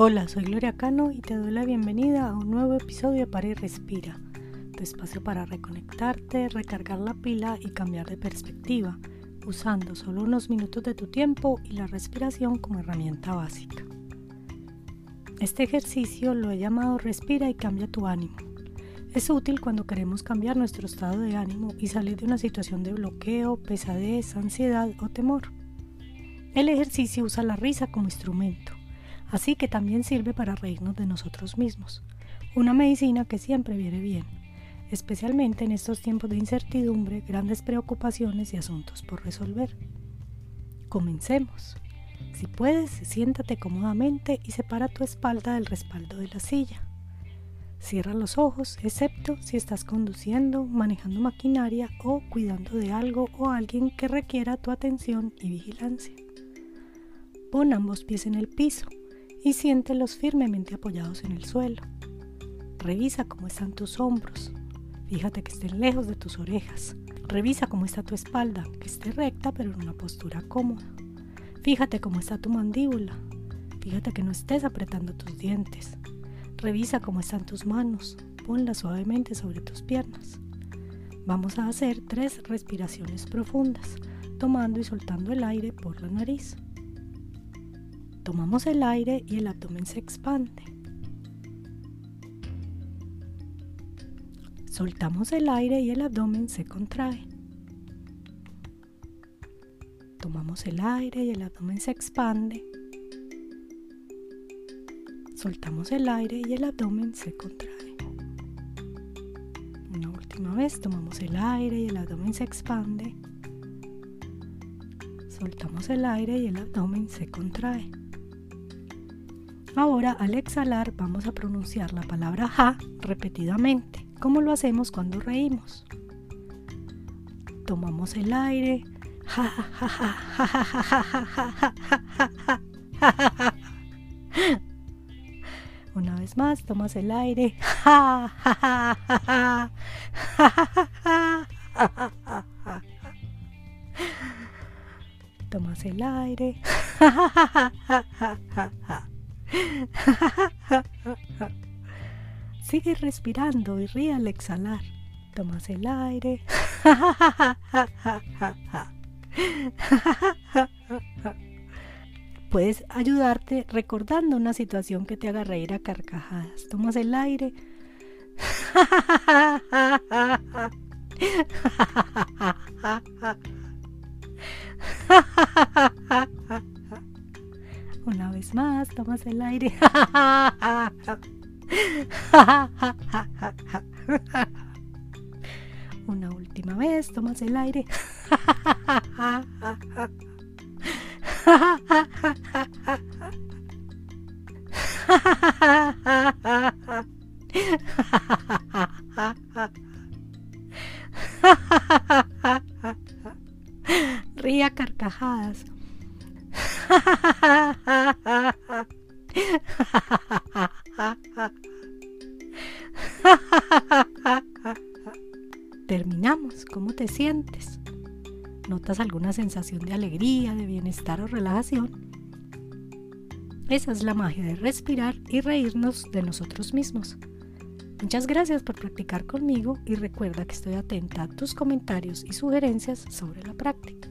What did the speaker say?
Hola, soy Gloria Cano y te doy la bienvenida a un nuevo episodio de Para y Respira, tu espacio para reconectarte, recargar la pila y cambiar de perspectiva, usando solo unos minutos de tu tiempo y la respiración como herramienta básica. Este ejercicio lo he llamado Respira y cambia tu ánimo. Es útil cuando queremos cambiar nuestro estado de ánimo y salir de una situación de bloqueo, pesadez, ansiedad o temor. El ejercicio usa la risa como instrumento así que también sirve para reírnos de nosotros mismos, una medicina que siempre viene bien, especialmente en estos tiempos de incertidumbre, grandes preocupaciones y asuntos por resolver. Comencemos. Si puedes, siéntate cómodamente y separa tu espalda del respaldo de la silla. Cierra los ojos, excepto si estás conduciendo, manejando maquinaria o cuidando de algo o alguien que requiera tu atención y vigilancia. Pon ambos pies en el piso y siéntelos firmemente apoyados en el suelo. Revisa cómo están tus hombros. Fíjate que estén lejos de tus orejas. Revisa cómo está tu espalda, que esté recta pero en una postura cómoda. Fíjate cómo está tu mandíbula. Fíjate que no estés apretando tus dientes. Revisa cómo están tus manos. Ponlas suavemente sobre tus piernas. Vamos a hacer tres respiraciones profundas, tomando y soltando el aire por la nariz. Tomamos el aire y el abdomen se expande. Soltamos el aire y el abdomen se contrae. Tomamos el aire y el abdomen se expande. Soltamos el aire y el abdomen se contrae. Una última vez, tomamos el aire y el abdomen se expande. Soltamos el aire y el abdomen se contrae. Ahora al exhalar vamos a pronunciar la palabra ja repetidamente, como lo hacemos cuando reímos. Tomamos el aire. Una vez más, tomas el aire. Tomas el aire. Sigue respirando y ríe al exhalar. Tomas el aire. Puedes ayudarte recordando una situación que te haga reír a carcajadas. Tomas el aire. Una vez más, tomas el aire. Una última vez, tomas el aire. Ría carcajadas. Terminamos. ¿Cómo te sientes? ¿Notas alguna sensación de alegría, de bienestar o relajación? Esa es la magia de respirar y reírnos de nosotros mismos. Muchas gracias por practicar conmigo y recuerda que estoy atenta a tus comentarios y sugerencias sobre la práctica.